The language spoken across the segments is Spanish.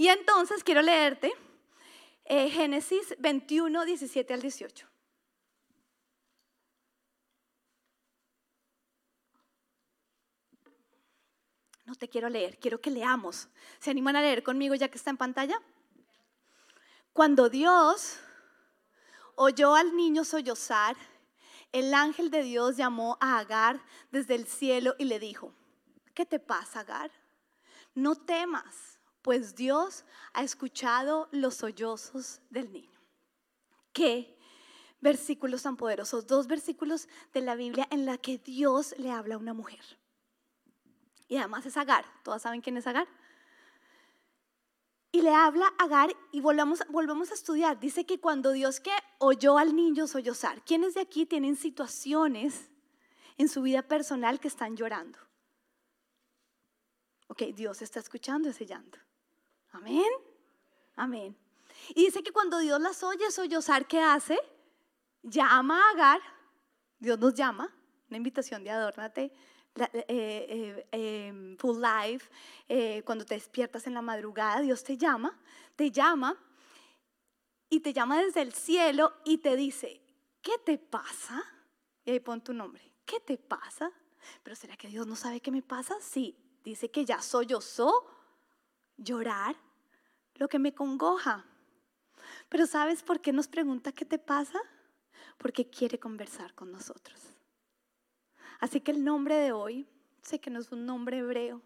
Y entonces quiero leerte eh, Génesis 21, 17 al 18. No te quiero leer, quiero que leamos. ¿Se animan a leer conmigo ya que está en pantalla? Cuando Dios oyó al niño sollozar, el ángel de Dios llamó a Agar desde el cielo y le dijo, ¿qué te pasa, Agar? No temas, pues Dios ha escuchado los sollozos del niño. ¿Qué versículos tan poderosos? Dos versículos de la Biblia en la que Dios le habla a una mujer. Y además es Agar. ¿Todas saben quién es Agar? Y le habla a Agar y volvamos, volvemos a estudiar. Dice que cuando Dios que oyó al niño sollozar, ¿quiénes de aquí tienen situaciones en su vida personal que están llorando? Ok, Dios está escuchando ese llanto. Amén. Amén. Y dice que cuando Dios las oye sollozar, ¿qué hace? Llama a Agar. Dios nos llama. Una invitación de adórnate eh, eh, em, full life, eh, cuando te despiertas en la madrugada, Dios te llama, te llama y te llama desde el cielo y te dice, ¿qué te pasa? Y ahí pon tu nombre, ¿qué te pasa? Pero ¿será que Dios no sabe qué me pasa? Sí, dice que ya sollozó llorar lo que me congoja. Pero ¿sabes por qué nos pregunta qué te pasa? Porque quiere conversar con nosotros. Así que el nombre de hoy, sé que no es un nombre hebreo,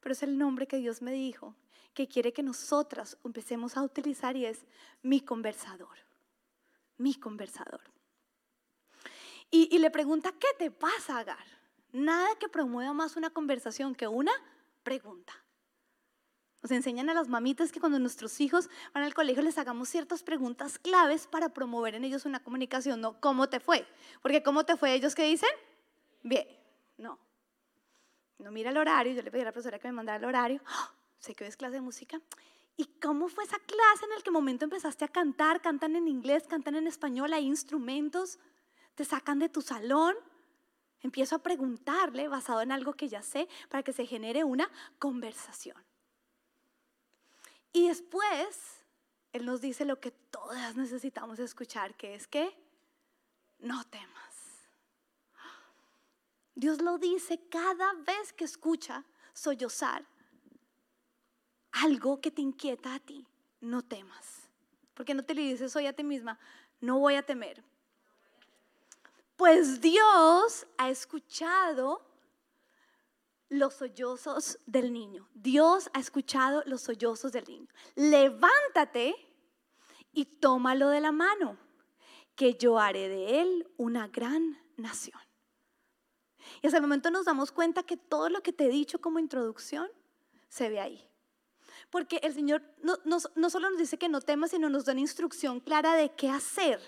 pero es el nombre que Dios me dijo, que quiere que nosotras empecemos a utilizar y es mi conversador, mi conversador. Y, le pregunta, ¿qué te pasa, Agar? Nada que promueva más una conversación que una pregunta. Nos enseñan a las mamitas que cuando nuestros hijos van al colegio les hagamos ciertas preguntas claves para promover en ellos una comunicación, no cómo te fue. Porque cómo te fue ellos que dicen, Bien, no. No mira el horario, yo le pedí a la profesora que me mandara el horario. ¡Ah! Sé que hoy es clase de música. ¿Y cómo fue esa clase en el que momento empezaste a cantar? ¿Cantan en inglés? ¿Cantan en español? ¿Hay instrumentos? ¿Te sacan de tu salón? Empiezo a preguntarle basado en algo que ya sé para que se genere una conversación. Y después, Él nos dice lo que todas necesitamos escuchar, que es que no temas. Dios lo dice cada vez que escucha sollozar algo que te inquieta a ti. No temas. Porque no te le dices hoy a ti misma, no voy a temer. Pues Dios ha escuchado los sollozos del niño. Dios ha escuchado los sollozos del niño. Levántate y tómalo de la mano, que yo haré de él una gran nación. Y hasta el momento nos damos cuenta que todo lo que te he dicho como introducción se ve ahí. Porque el Señor no, no, solo nos dice que no temas, sino nos da una instrucción clara de qué hacer.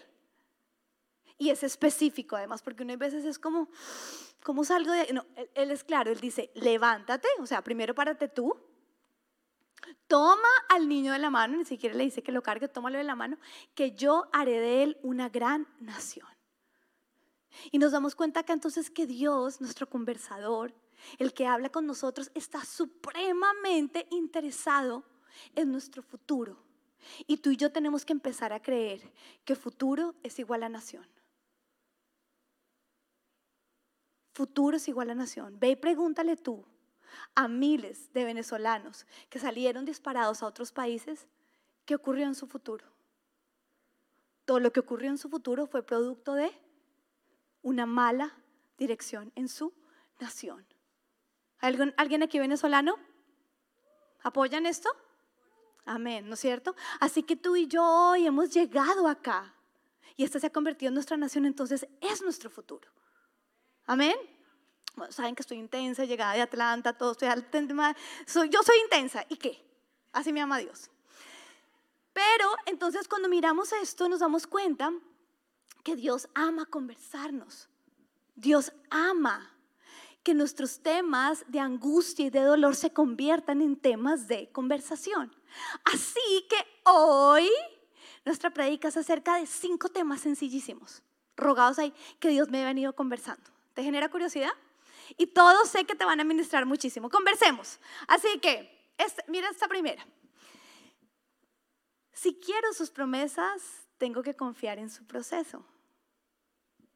Y es específico además, porque una veces es como, ¿cómo salgo de No, él, él es claro, él dice, levántate, o sea, primero párate tú, toma al niño de la mano, ni siquiera le dice que lo cargue, tómalo de la mano, que yo haré de él una gran nación. Y nos damos cuenta que entonces que Dios, nuestro conversador, el que habla con nosotros, está supremamente interesado en nuestro futuro. Y tú y yo tenemos que empezar a creer que futuro es igual a nación. Futuro es igual a nación. Ve y pregúntale tú a miles de venezolanos que salieron disparados a otros países qué ocurrió en su futuro. Todo lo que ocurrió en su futuro fue producto de una mala dirección en su nación. ¿Alguien, ¿Alguien aquí venezolano? ¿Apoyan esto? Amén, ¿no es cierto? Así que tú y yo hoy hemos llegado acá y esta se ha convertido en nuestra nación, entonces es nuestro futuro. Amén. saben que estoy intensa, llegada de Atlanta, todo, estoy soy, yo soy intensa. ¿Y qué? Así me ama Dios. Pero entonces cuando miramos esto nos damos cuenta que Dios ama conversarnos. Dios ama que nuestros temas de angustia y de dolor se conviertan en temas de conversación. Así que hoy nuestra predica es acerca de cinco temas sencillísimos, rogados ahí, que Dios me ha venido conversando. ¿Te genera curiosidad? Y todos sé que te van a ministrar muchísimo. Conversemos. Así que, este, mira esta primera. Si quiero sus promesas, tengo que confiar en su proceso.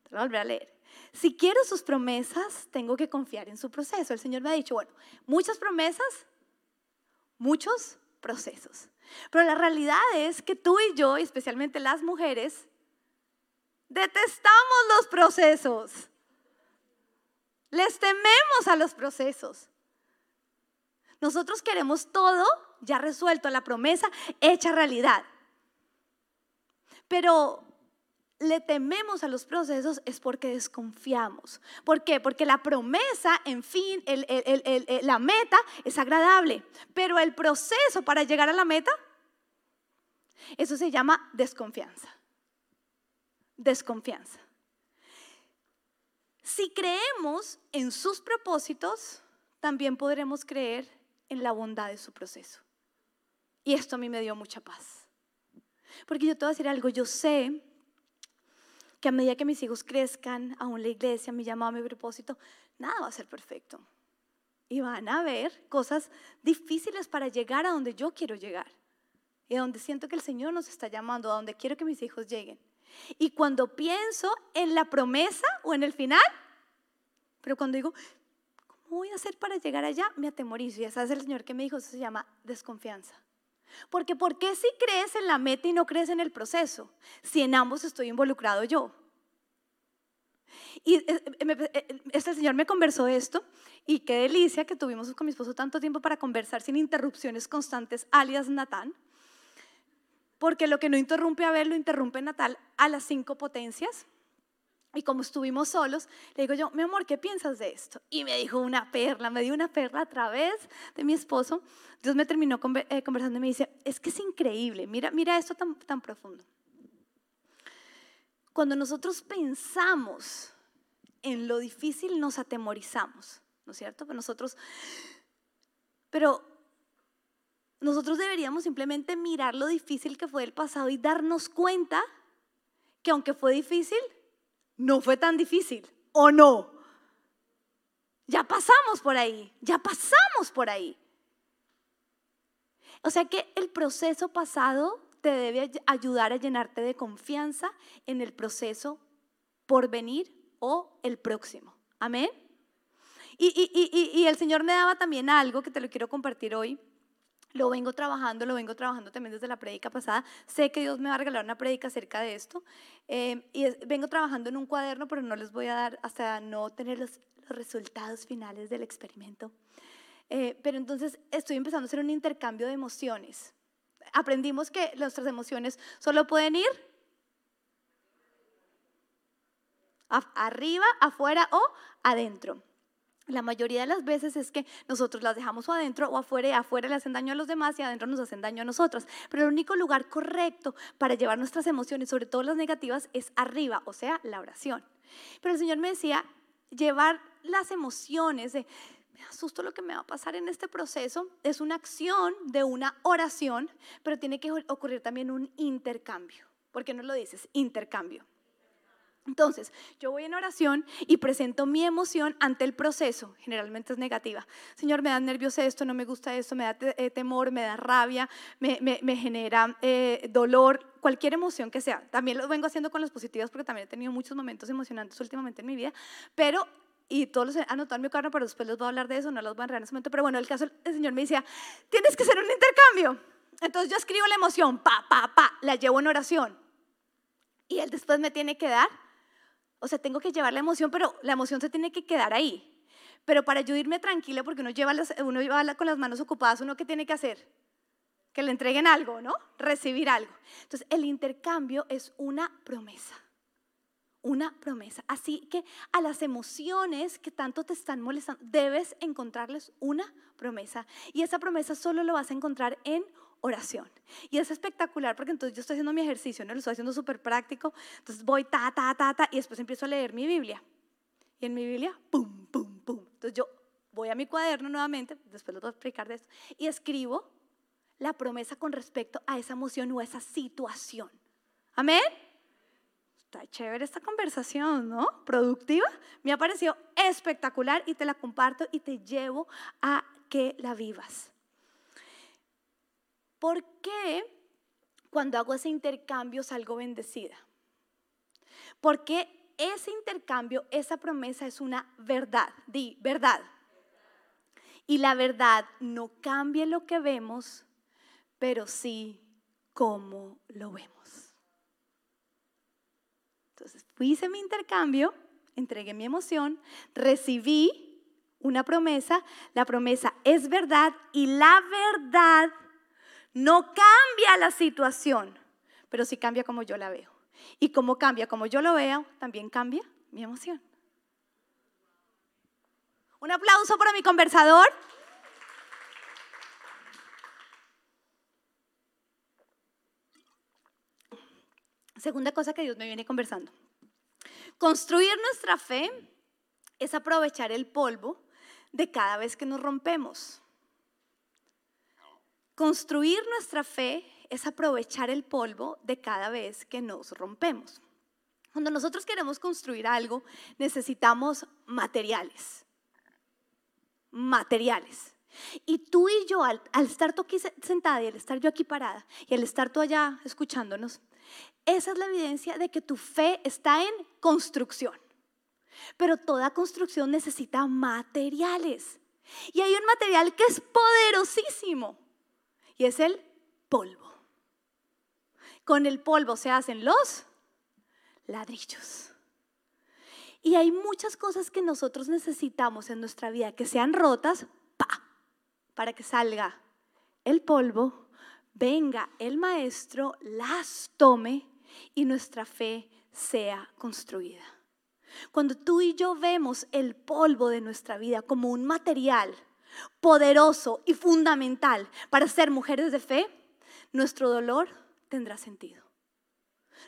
Te voy a volver a leer. Si quiero sus promesas, tengo que confiar en su proceso. El Señor me ha dicho, bueno, muchas promesas, muchos procesos. Pero la realidad es que tú y yo, especialmente las mujeres, detestamos los procesos. Les tememos a los procesos. Nosotros queremos todo ya resuelto, la promesa hecha realidad. Pero le tememos a los procesos es porque desconfiamos. ¿Por qué? Porque la promesa, en fin, la meta es agradable, pero el proceso para llegar a la meta, eso se llama desconfianza. Desconfianza. Si creemos en sus propósitos, también podremos creer en la bondad de su proceso. Y esto a mí me dio mucha paz. Porque yo te voy a decir algo, yo sé que a medida que mis hijos crezcan, aún la iglesia, mi llamado, mi propósito, nada va a ser perfecto. Y van a haber cosas difíciles para llegar a donde yo quiero llegar. Y a donde siento que el Señor nos está llamando, a donde quiero que mis hijos lleguen. Y cuando pienso en la promesa o en el final, pero cuando digo, ¿cómo voy a hacer para llegar allá? Me atemorizo. Y esa es el Señor que me dijo, eso se llama desconfianza. Porque ¿por qué si crees en la meta y no crees en el proceso? Si en ambos estoy involucrado yo. Y eh, eh, eh, este señor me conversó esto y qué delicia que tuvimos con mi esposo tanto tiempo para conversar sin interrupciones constantes, alias Natán. Porque lo que no interrumpe a ver lo interrumpe Natal a las cinco potencias. Y como estuvimos solos, le digo yo, mi amor, ¿qué piensas de esto? Y me dijo una perla, me dio una perla a través de mi esposo. Dios me terminó eh, conversando y me dice, es que es increíble, mira, mira esto tan, tan profundo. Cuando nosotros pensamos en lo difícil, nos atemorizamos, ¿no es cierto? Pero nosotros, pero nosotros deberíamos simplemente mirar lo difícil que fue el pasado y darnos cuenta que aunque fue difícil, no fue tan difícil, ¿o no? Ya pasamos por ahí, ya pasamos por ahí. O sea que el proceso pasado te debe ayudar a llenarte de confianza en el proceso por venir o el próximo. Amén. Y, y, el Señor me daba también algo que te lo quiero compartir hoy. Lo vengo trabajando, lo vengo trabajando también desde la prédica pasada. Sé que Dios me va a regalar una prédica acerca de esto. Eh, y vengo trabajando en un cuaderno, pero no les voy a dar hasta no tener los, resultados finales del experimento. Eh, pero entonces estoy empezando a hacer un intercambio de emociones. Aprendimos que nuestras emociones solo pueden ir arriba, afuera o adentro. La mayoría de las veces es que nosotros las dejamos adentro o afuera y afuera le hacen daño a los demás y adentro nos hacen daño a nosotros. Pero el único lugar correcto para llevar nuestras emociones, sobre todo las negativas, es arriba, o sea, la oración. Pero el Señor me decía, llevar las emociones de, me asusto lo que me va a pasar en este proceso, es una acción de una oración, pero tiene que ocurrir también un intercambio. ¿Por qué no lo dices? Intercambio. Entonces, yo voy en oración y presento mi emoción ante el proceso, generalmente es negativa. Señor, me da nervios esto, no me gusta esto, me da eh, temor, me da rabia, me, genera eh, dolor, cualquier emoción que sea. También lo vengo haciendo con las positivas porque también he tenido muchos momentos emocionantes últimamente en mi vida, pero y todos los anotado en mi carro, pero después les voy a hablar de eso, no los voy a enredar en ese momento. Pero bueno, el caso, el Señor me decía, tienes que hacer un intercambio. Entonces yo escribo la emoción, pa, pa, pa, la llevo en oración. Y Él después me tiene que dar o sea, tengo que llevar la emoción, pero la emoción se tiene que quedar ahí. Pero para yo irme tranquila, porque uno lleva, uno lleva con las manos ocupadas, ¿uno qué tiene que hacer? Que le entreguen algo, ¿no? Recibir algo. Entonces, el intercambio es una promesa. Una promesa. Así que a las emociones que tanto te están molestando, debes encontrarles una promesa. Y esa promesa solo lo vas a encontrar en oración. Y es espectacular porque entonces yo estoy haciendo mi ejercicio, ¿no? Lo estoy haciendo súper práctico. Entonces voy ta, ta, ta, ta, y después empiezo a leer mi Biblia. Y en mi Biblia, pum, pum, pum. Entonces yo voy a mi cuaderno nuevamente, después lo voy a explicar de esto, y escribo la promesa con respecto a esa emoción o a esa situación. Amén. Está chévere esta conversación, ¿no? Productiva. Me ha parecido espectacular y te la comparto y te llevo a que la vivas. ¿Por qué? cuando hago ese intercambio salgo bendecida. Porque ese intercambio, esa promesa es una verdad. Di, verdad. Y la verdad no cambia lo que vemos, pero sí cómo lo vemos. Entonces, hice mi intercambio, entregué mi emoción, recibí una promesa, la promesa es verdad y la verdad no cambia la situación, pero sí cambia como yo la veo. Y como cambia como yo lo veo, también cambia mi emoción. Un aplauso para mi conversador. Segunda cosa que Dios me viene conversando. Construir nuestra fe es aprovechar el polvo de cada vez que nos rompemos. Construir nuestra fe es aprovechar el polvo de cada vez que nos rompemos. Cuando nosotros queremos construir algo, necesitamos materiales. Materiales. Y tú y yo, al, estar tú aquí sentada y al estar yo aquí parada y al estar tú allá escuchándonos, esa es la evidencia de que tu fe está en construcción. Pero toda construcción necesita materiales. Y hay un material que es poderosísimo. Es el polvo. Con el polvo se hacen los ladrillos. Y hay muchas cosas que nosotros necesitamos en nuestra vida que sean rotas para que salga el polvo, venga el maestro, las tome y nuestra fe sea construida. Cuando tú y yo vemos el polvo de nuestra vida como un material poderoso y fundamental para ser mujeres de fe, nuestro dolor tendrá sentido.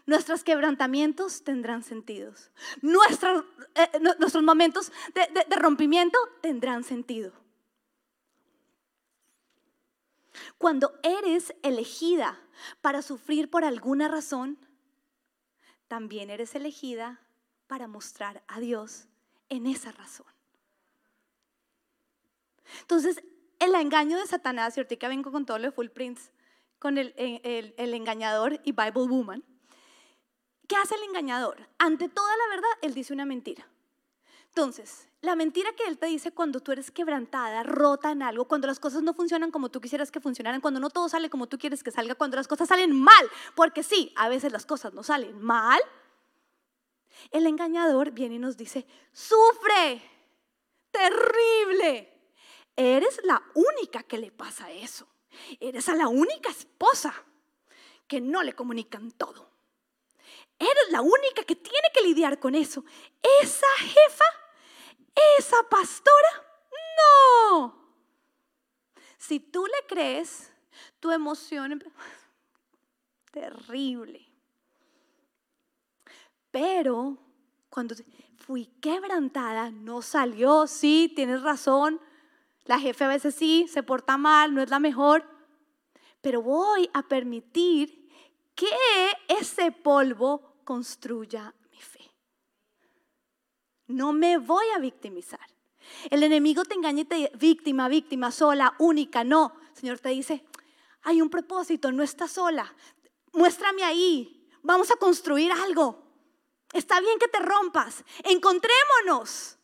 Nuestros quebrantamientos tendrán sentidos. Eh, nuestros momentos de rompimiento tendrán sentido. Cuando eres elegida para sufrir por alguna razón, también eres elegida para mostrar a Dios en esa razón. Entonces, el engaño de Satanás, y ahorita vengo con todo lo de Full Prince, con el, el, engañador y Bible Woman, ¿qué hace el engañador? Ante toda la verdad, él dice una mentira. Entonces, la mentira que él te dice cuando tú eres quebrantada, rota en algo, cuando las cosas no funcionan como tú quisieras que funcionaran, cuando no todo sale como tú quieres que salga, cuando las cosas salen mal, porque sí, a veces las cosas no salen mal, el engañador viene y nos dice, sufre, terrible. Eres la única que le pasa eso. Eres a la única esposa que no le comunican todo. Eres la única que tiene que lidiar con eso. Esa jefa, esa pastora, no. Si tú le crees, tu emoción terrible. Pero cuando fui quebrantada, no salió, sí, tienes razón. La jefe a veces sí, se porta mal, no es la mejor. Pero voy a permitir que ese polvo construya mi fe. No me voy a victimizar. El enemigo te engaña y te víctima, víctima, sola, única. No, Señor te dice, hay un propósito, no estás sola. Muéstrame ahí. Vamos a construir algo. Está bien que te rompas. Encontrémonos.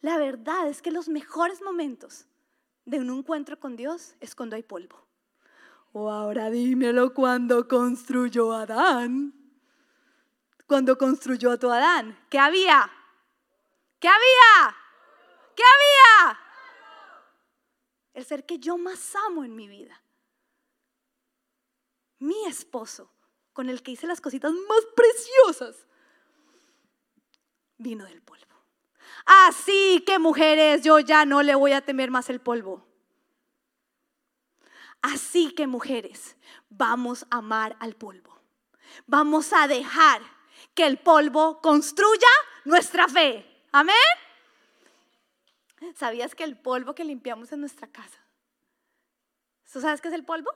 La verdad es que los mejores momentos de un encuentro con Dios es cuando hay polvo. O ahora dímelo cuando construyó Adán. Cuando construyó a tu Adán. ¿Qué había? ¿Qué había? ¿Qué había? El ser que yo más amo en mi vida. Mi esposo con el que hice las cositas más preciosas, vino del polvo. Así que mujeres, yo ya no le voy a temer más el polvo. Así que mujeres, vamos a amar al polvo. Vamos a dejar que el polvo construya nuestra fe. Amén. ¿Sabías que el polvo que limpiamos en nuestra casa? ¿Tú sabes qué es el polvo?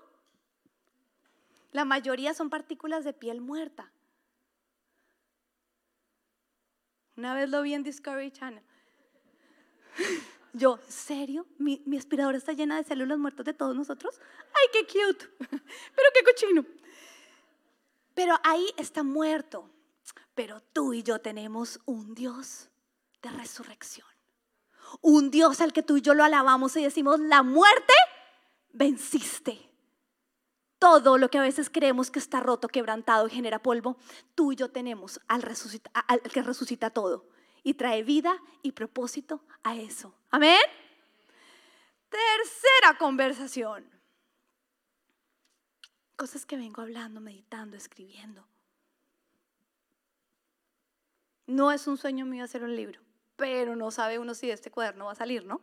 La mayoría son partículas de piel muerta. Una vez lo vi en Discovery Channel. Yo, ¿en serio? ¿Mi, ¿Mi aspiradora está llena de células muertas de todos nosotros? ¡Ay, qué cute! Pero qué cochino. Pero ahí está muerto. Pero tú y yo tenemos un Dios de resurrección. Un Dios al que tú y yo lo alabamos y decimos, la muerte venciste. Todo lo que a veces creemos que está roto, quebrantado y genera polvo, tú y yo tenemos al, que resucita todo y trae vida y propósito a eso. Amén. Tercera conversación. Cosas que vengo hablando, meditando, escribiendo. No es un sueño mío hacer un libro, pero no sabe uno si este cuaderno va a salir, ¿no?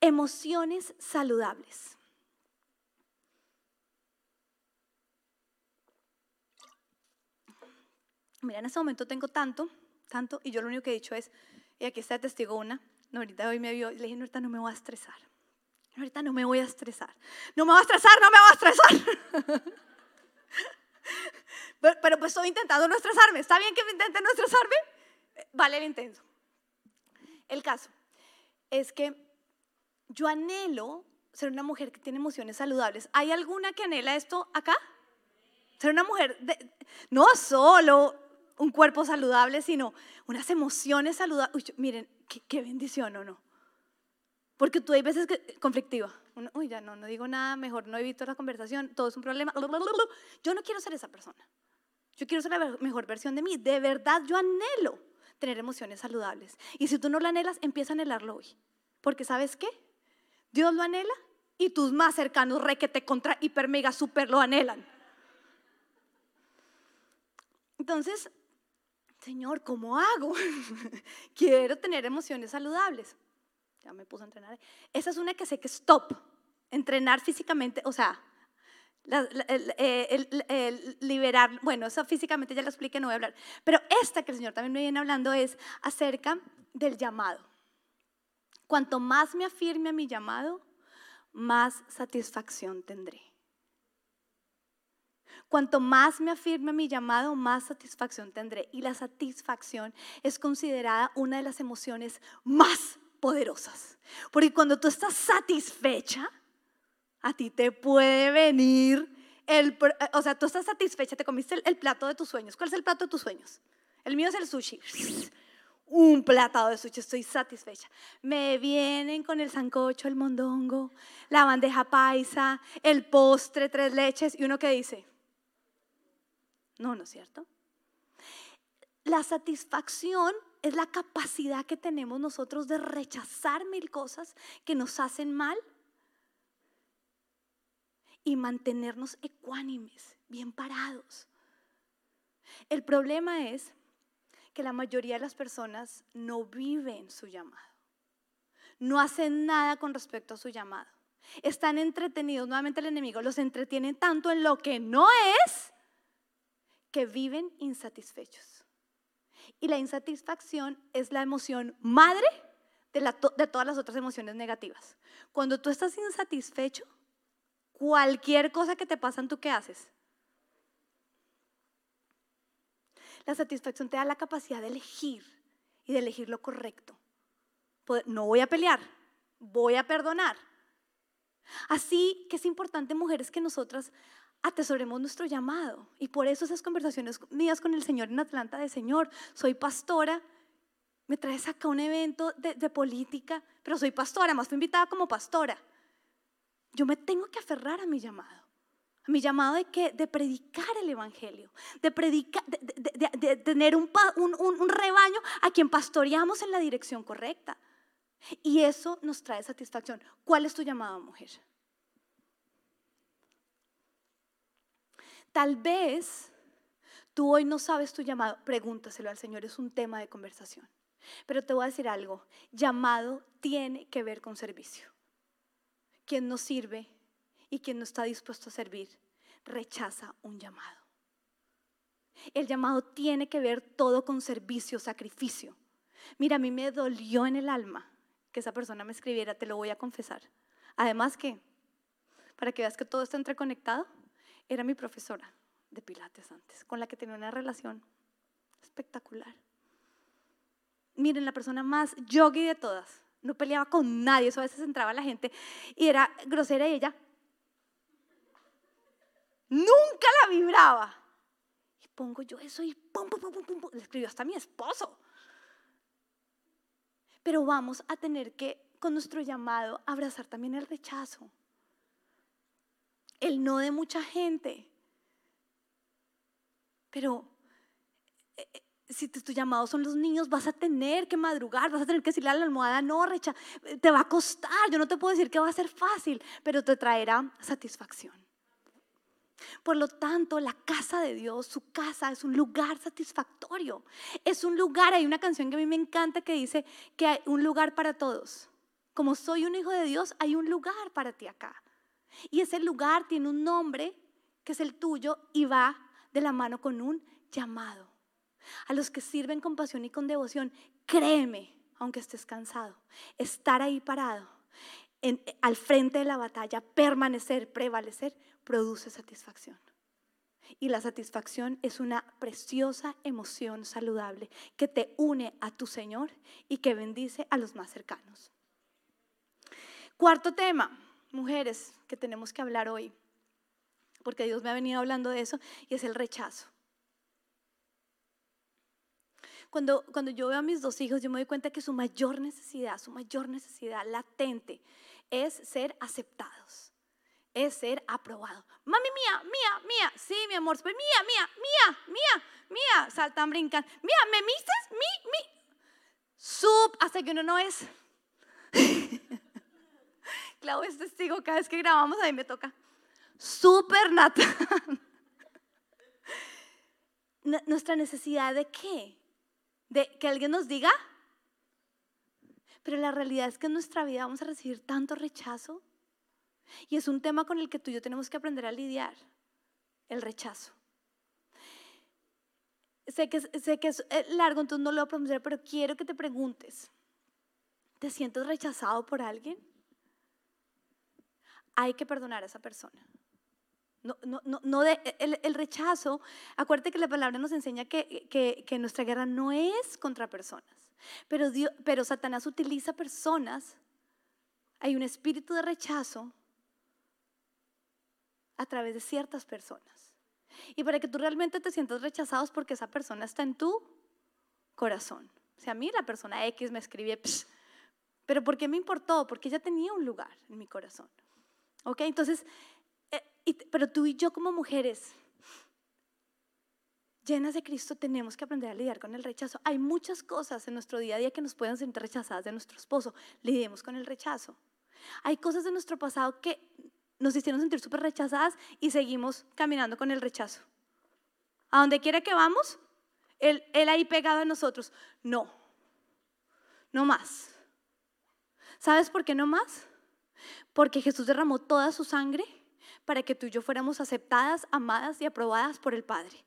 Emociones saludables. Mira, en este momento tengo tanto, tanto, y yo lo único que he dicho es, y aquí está testigo una, no, ahorita hoy me vio, le dije, no, ahorita no me voy a estresar. Ahorita no me voy a estresar. No me voy a estresar, no me voy a estresar. pero, pues estoy intentando no estresarme. ¿Está bien que me intente no estresarme? Vale el intento. El caso es que yo anhelo ser una mujer que tiene emociones saludables. ¿Hay alguna que anhela esto acá? Ser una mujer, de, no solo un cuerpo saludable, sino unas emociones saludables. miren, qué, bendición o no. Porque tú hay veces que conflictiva. Uy, ya no, no digo nada, mejor no evito la conversación, todo es un problema. Yo no quiero ser esa persona. Yo quiero ser la mejor versión de mí. De verdad, yo anhelo tener emociones saludables. Y si tú no lo anhelas, empieza a anhelarlo hoy. Porque ¿sabes qué? Dios lo anhela y tus más cercanos, requete contra, hiper, mega, super, lo anhelan. Entonces, Señor, ¿cómo hago? Quiero tener emociones saludables. Ya me puse a entrenar. Esa es una que sé que es top. Entrenar físicamente, o sea, el, liberar, bueno, eso físicamente ya lo expliqué, no voy a hablar. Pero esta que el Señor también me viene hablando es acerca del llamado. Cuanto más me afirme a mi llamado, más satisfacción tendré. Cuanto más me afirme mi llamado, más satisfacción tendré. Y la satisfacción es considerada una de las emociones más poderosas. Porque cuando tú estás satisfecha, a ti te puede venir el, o sea, tú estás satisfecha, te comiste el, el, plato de tus sueños. ¿Cuál es el plato de tus sueños? El mío es el sushi. Un platado de sushi, estoy satisfecha. Me vienen con el sancocho, el mondongo, la bandeja paisa, el postre, tres leches y uno que dice, no, ¿no es cierto? La satisfacción es la capacidad que tenemos nosotros de rechazar mil cosas que nos hacen mal y mantenernos ecuánimes, bien parados. El problema es que la mayoría de las personas no viven su llamado, no hacen nada con respecto a su llamado. Están entretenidos, nuevamente el enemigo los entretiene tanto en lo que no es que viven insatisfechos. Y la insatisfacción es la emoción madre de, de, todas las otras emociones negativas. Cuando tú estás insatisfecho, cualquier cosa que te pasa, ¿tú qué haces? La satisfacción te da la capacidad de elegir y de elegir lo correcto. No voy a pelear, voy a perdonar. Así que es importante, mujeres, que nosotras atesoremos nuestro llamado. Y por eso esas conversaciones mías con el Señor en Atlanta de Señor, soy pastora, me traes acá un evento de, política, pero soy pastora, más fui invitada como pastora. Yo me tengo que aferrar a mi llamado. A mi llamado de que de predicar el evangelio, de predicar, de, tener un, un, rebaño a quien pastoreamos en la dirección correcta. Y eso nos trae satisfacción. ¿Cuál es tu llamado, mujer? Tal vez tú hoy no sabes tu llamado, pregúntaselo al Señor, es un tema de conversación. Pero te voy a decir algo, llamado tiene que ver con servicio. Quien no sirve y quien no está dispuesto a servir, rechaza un llamado. El llamado tiene que ver todo con servicio, sacrificio. Mira, a mí me dolió en el alma que esa persona me escribiera, te lo voy a confesar. Además que, para que veas que todo está entreconectado, era mi profesora de Pilates antes, con la que tenía una relación espectacular. Miren, la persona más yogi de todas, no peleaba con nadie, eso a veces entraba la gente y era grosera ella nunca la vibraba. Y pongo yo eso y pum, pum, pum, pum, pum, le escribió hasta mi esposo. Pero vamos a tener que, con nuestro llamado, abrazar también el rechazo. El no de mucha gente. Pero eh, eh, si tu llamado son los niños, vas a tener que madrugar, vas a tener que decirle a la almohada, no, recha, te va a costar, yo no te puedo decir que va a ser fácil, pero te traerá satisfacción. Por lo tanto, la casa de Dios, su casa es un lugar satisfactorio. Es un lugar, hay una canción que a mí me encanta que dice que hay un lugar para todos. Como soy un hijo de Dios, hay un lugar para ti acá. Y ese lugar tiene un nombre que es el tuyo y va de la mano con un llamado. A los que sirven con pasión y con devoción, créeme, aunque estés cansado, estar ahí parado, al frente de la batalla, permanecer, prevalecer, produce satisfacción. Y la satisfacción es una preciosa emoción saludable que te une a tu Señor y que bendice a los más cercanos. Cuarto tema, mujeres, que tenemos que hablar hoy, porque Dios me ha venido hablando de eso, y es el rechazo. Cuando, cuando yo veo a mis dos hijos, yo me doy cuenta que su mayor necesidad, su mayor necesidad latente es ser aceptados, es ser aprobados. Mami, mía, mía, mía, sí, mi amor, pues mía, mía, mía, mía, mía, saltan, brincan, mía, ¿me mises? Mi, mi. Sub, hasta que uno no es. Clau es testigo, cada vez que grabamos ahí me toca. Super Nuestra necesidad de qué? de que alguien nos diga. Pero la realidad es que en nuestra vida vamos a recibir tanto rechazo. Y es un tema con el que tú y yo tenemos que aprender a lidiar, el rechazo. Sé que, sé que es eh, largo, entonces no lo voy a pronunciar, pero quiero que te preguntes, ¿te sientes rechazado por alguien? Hay que perdonar a esa persona. No, no, no, no el, rechazo, acuérdate que la palabra nos enseña que, nuestra guerra no es contra personas, pero Satanás utiliza personas, hay un espíritu de rechazo a través de ciertas personas. Y para que tú realmente te sientas rechazado es porque esa persona está en tu corazón. O sea, a mí la persona X me escribe, pero ¿por qué me importó? Porque ella tenía un lugar en mi corazón. ¿Ok? Entonces, pero tú y yo como mujeres llenas de Cristo tenemos que aprender a lidiar con el rechazo. Hay muchas cosas en nuestro día a día que nos pueden sentir rechazadas de nuestro esposo. Lidiemos con el rechazo. Hay cosas de nuestro pasado que nos hicieron sentir súper rechazadas y seguimos caminando con el rechazo. A donde quiera que vamos, él, él ahí pegado a nosotros. No, no más. ¿Sabes por qué no más? Porque Jesús derramó toda su sangre para que tú y yo fuéramos aceptadas, amadas y aprobadas por el Padre.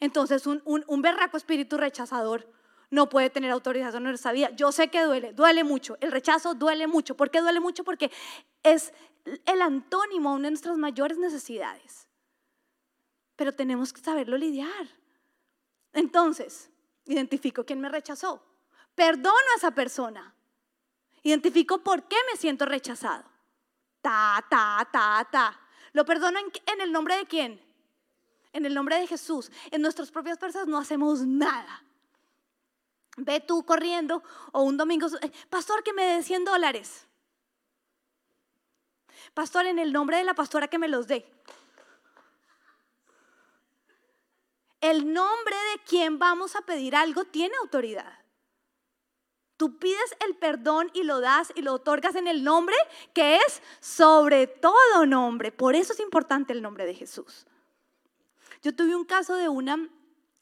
Entonces, un, un, berraco espíritu rechazador no puede tener autoridad sobre nuestra vida. Yo sé que duele, duele mucho. El rechazo duele mucho. ¿Por qué duele mucho? Porque es el antónimo a una de nuestras mayores necesidades. Pero tenemos que saberlo lidiar. Entonces, identifico quién me rechazó. Perdono a esa persona. Identifico por qué me siento rechazado ta, ta, ta, ta. ¿Lo perdono en, el nombre de quién? En el nombre de Jesús. En nuestras propias fuerzas no hacemos nada. Ve tú corriendo o un domingo, eh, pastor que me dé 100 dólares. Pastor, en el nombre de la pastora que me los dé. El nombre de quien vamos a pedir algo tiene autoridad. Tú pides el perdón y lo das y lo otorgas en el nombre que es sobre todo nombre. Por eso es importante el nombre de Jesús. Yo tuve un caso de una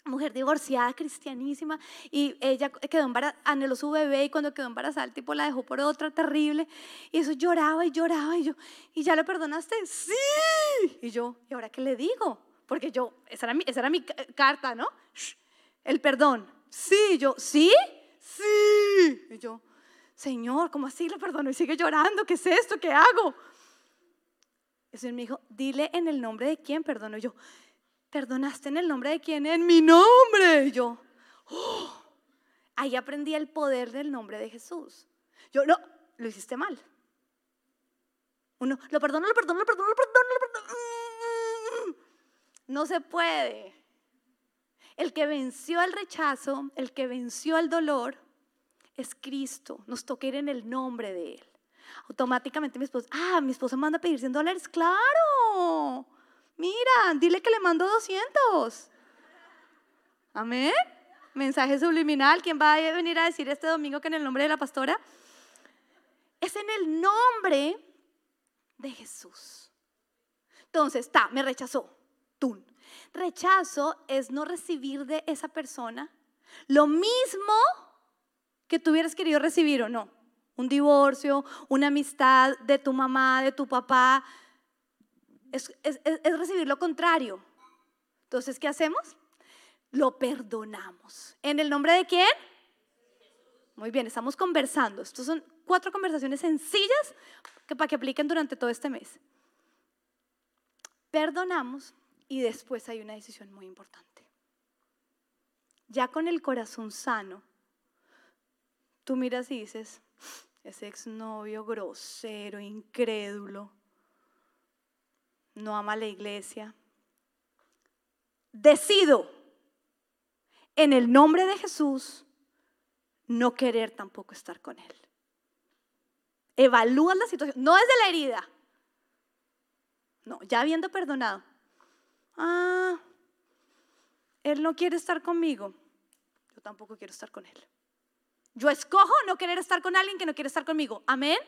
mujer divorciada, cristianísima, y ella quedó embarazada, anheló su bebé y cuando quedó embarazada el tipo la dejó por otra terrible. Y eso lloraba y lloraba y yo, ¿y ya lo perdonaste? Sí. Y yo, ¿y ahora qué le digo? Porque yo, esa era mi, esa era mi carta, ¿no? El perdón. Sí, yo, ¿sí? Sí. Y yo, Señor, ¿cómo así lo perdono? Y sigue llorando, ¿qué es esto? ¿Qué hago? El Señor me dijo, dile en el nombre de quién perdono. Y yo, ¿perdonaste en el nombre de quién? En mi nombre. Y yo, oh". ahí aprendí el poder del nombre de Jesús. Yo, no, lo hiciste mal. Uno, lo perdono, lo perdono, lo perdono, lo perdono, lo perdono. No se puede. El que venció el rechazo, el que venció el dolor, es Cristo. Nos toca ir en el nombre de Él. Automáticamente mi esposa, ah, mi esposa manda a pedir 100 dólares. Claro. Mira, dile que le mando 200. Amén. Mensaje subliminal. ¿Quién va a venir a decir este domingo que en el nombre de la pastora? Es en el nombre de Jesús. Entonces, está, me rechazó. Tun. Rechazo es no recibir de esa persona lo mismo que tú hubieras querido recibir o no. Un divorcio, una amistad de tu mamá, de tu papá. Es, es recibir lo contrario. Entonces, ¿qué hacemos? Lo perdonamos. ¿En el nombre de quién? Muy bien, estamos conversando. Estos son cuatro conversaciones sencillas que para que apliquen durante todo este mes. Perdonamos y después hay una decisión muy importante. Ya con el corazón sano, tú miras y dices, ese exnovio grosero, incrédulo, no ama la iglesia. Decido en el nombre de Jesús no querer tampoco estar con él. Evalúas la situación, no es de la herida. No, ya habiendo perdonado. Ah, él no quiere estar conmigo. Yo tampoco quiero estar con él. Yo escojo no querer estar con alguien que no quiere estar conmigo. Amén.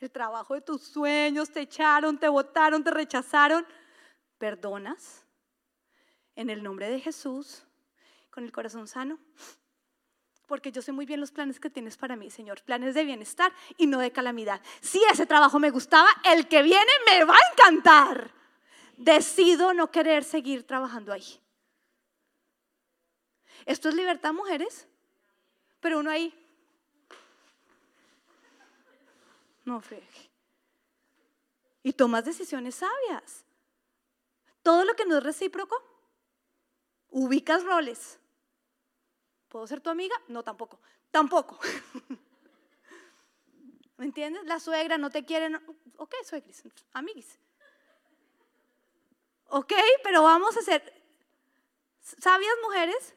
El trabajo de tus sueños, te echaron, te votaron, te rechazaron. Perdonas en el nombre de Jesús, con el corazón sano. Porque yo sé muy bien los planes que tienes para mí, Señor. Planes de bienestar y no de calamidad. Si ese trabajo me gustaba, el que viene me va a encantar. Decido no querer seguir trabajando ahí. ¿Esto es libertad, mujeres? Pero uno ahí. No fregue. Y tomas decisiones sabias. Todo lo que no es recíproco, ubicas roles. ¿Puedo ser tu amiga? No, tampoco. Tampoco. ¿Me entiendes? La suegra no te quiere. No. Ok, suegris, amiguis. Ok, pero vamos a ser sabias mujeres.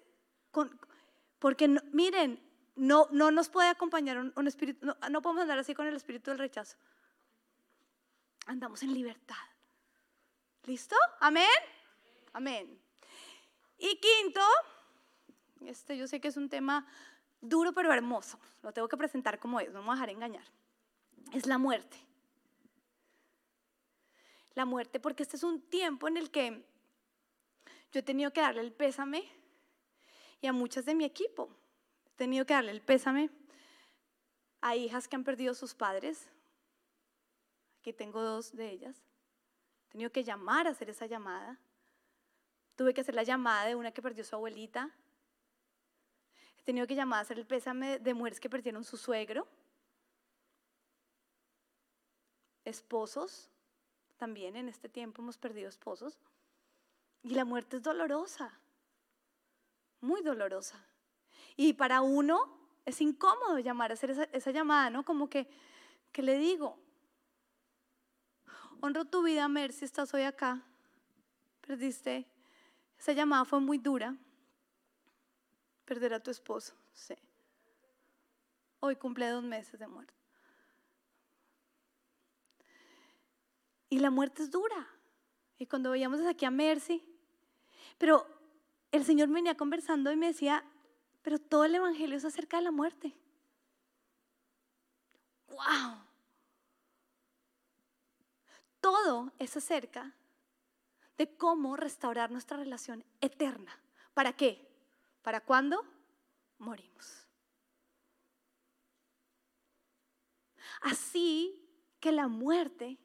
Porque miren, no, no nos puede acompañar un, espíritu, no, podemos andar así con el espíritu del rechazo. Andamos en libertad. ¿Listo? Amén. Amén. Y quinto, este yo sé que es un tema duro pero hermoso. Lo tengo que presentar como es, no me voy a dejar engañar. Es la muerte. La muerte, porque este es un tiempo en el que yo he tenido que darle el pésame y a muchas de mi equipo tenido que darle el pésame a hijas que han perdido sus padres. Aquí tengo dos de ellas. He tenido que llamar a hacer esa llamada. Tuve que hacer la llamada de una que perdió su abuelita. He tenido que llamar a hacer el pésame de mujeres que perdieron su suegro. Esposos, también en este tiempo hemos perdido esposos. Y la muerte es dolorosa, muy dolorosa. Y para uno es incómodo llamar hacer esa, llamada, ¿no? Como que, ¿qué le digo? Honro tu vida, Mercy, estás hoy acá. Perdiste. Esa llamada fue muy dura. Perder a tu esposo, sí. Hoy cumple dos meses de muerte. Y la muerte es dura. Y cuando veíamos aquí a Mercy, pero el Señor venía conversando y me decía, pero todo el Evangelio es acerca de la muerte. ¡Wow! Todo es acerca de cómo restaurar nuestra relación eterna. ¿Para qué? ¿Para cuándo? Morimos. Así que la muerte,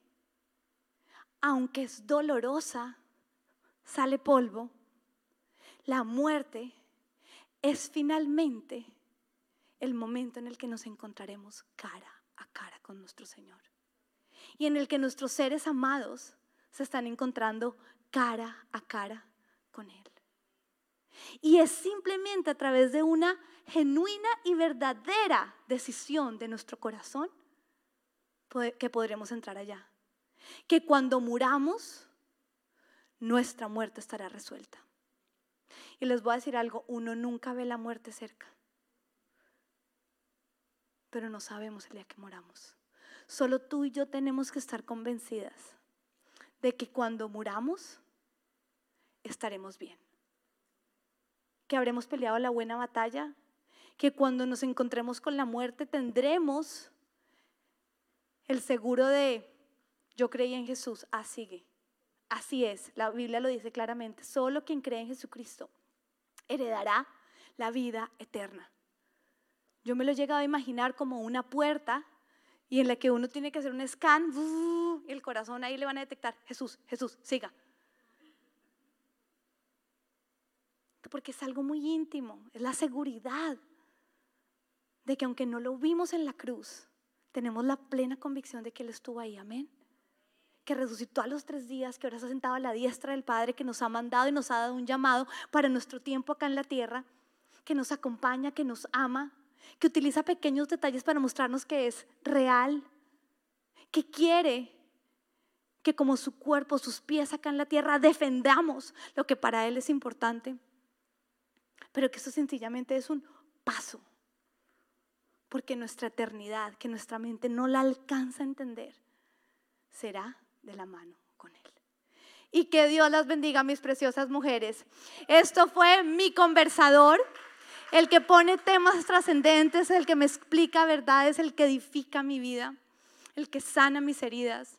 aunque es dolorosa, sale polvo, la muerte es finalmente el momento en el que nos encontraremos cara a cara con nuestro Señor. Y en el que nuestros seres amados se están encontrando cara a cara con Él. Y es simplemente a través de una genuina y verdadera decisión de nuestro corazón que podremos entrar allá. Que cuando muramos, nuestra muerte estará resuelta. Y les voy a decir algo, uno nunca ve la muerte cerca, pero no sabemos el día que moramos. Solo tú y yo tenemos que estar convencidas de que cuando muramos estaremos bien. Que habremos peleado la buena batalla, que cuando nos encontremos con la muerte tendremos el seguro de yo creí en Jesús, ah, sigue. Así es, la Biblia lo dice claramente, solo quien cree en Jesucristo heredará la vida eterna. Yo me lo he llegado a imaginar como una puerta y en la que uno tiene que hacer un scan y el corazón ahí le van a detectar, Jesús, Jesús, siga. Porque es algo muy íntimo, es la seguridad de que aunque no lo vimos en la cruz, tenemos la plena convicción de que Él estuvo ahí, amén. Que resucitó a los tres días, que ahora está sentado a la diestra del Padre, que nos ha mandado y nos ha dado un llamado para nuestro tiempo acá en la tierra, que nos acompaña, que nos ama, que utiliza pequeños detalles para mostrarnos que es real, que quiere que como su cuerpo, sus pies acá en la tierra, defendamos lo que para Él es importante, pero que eso sencillamente es un paso, porque nuestra eternidad, que nuestra mente no la alcanza a entender, será de la mano con Él. Y que Dios las bendiga, mis preciosas mujeres. Esto fue mi conversador el que pone temas trascendentes, el que me explica verdades, el que edifica mi vida, el que sana mis heridas.